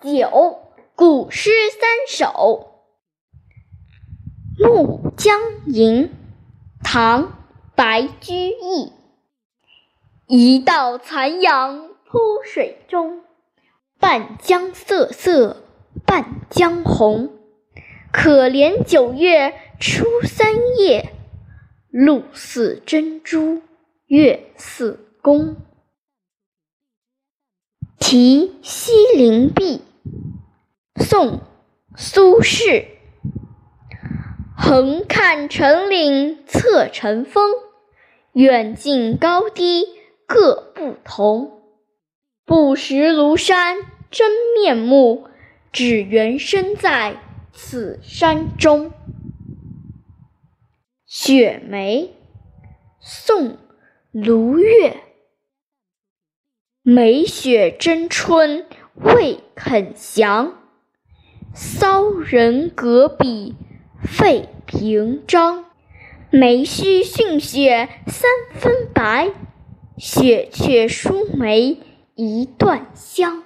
九古诗三首《暮江吟》唐·白居易。一道残阳铺水中，半江瑟瑟半江红。可怜九月初三夜，露似真珠月似弓。题西林壁，宋·苏轼。横看成岭侧成峰，远近高低各不同。不识庐山真面目，只缘身在此山中。雪梅，宋·卢钺。梅雪争春未肯降，骚人阁笔费评章。梅须逊雪三分白，雪却输梅一段香。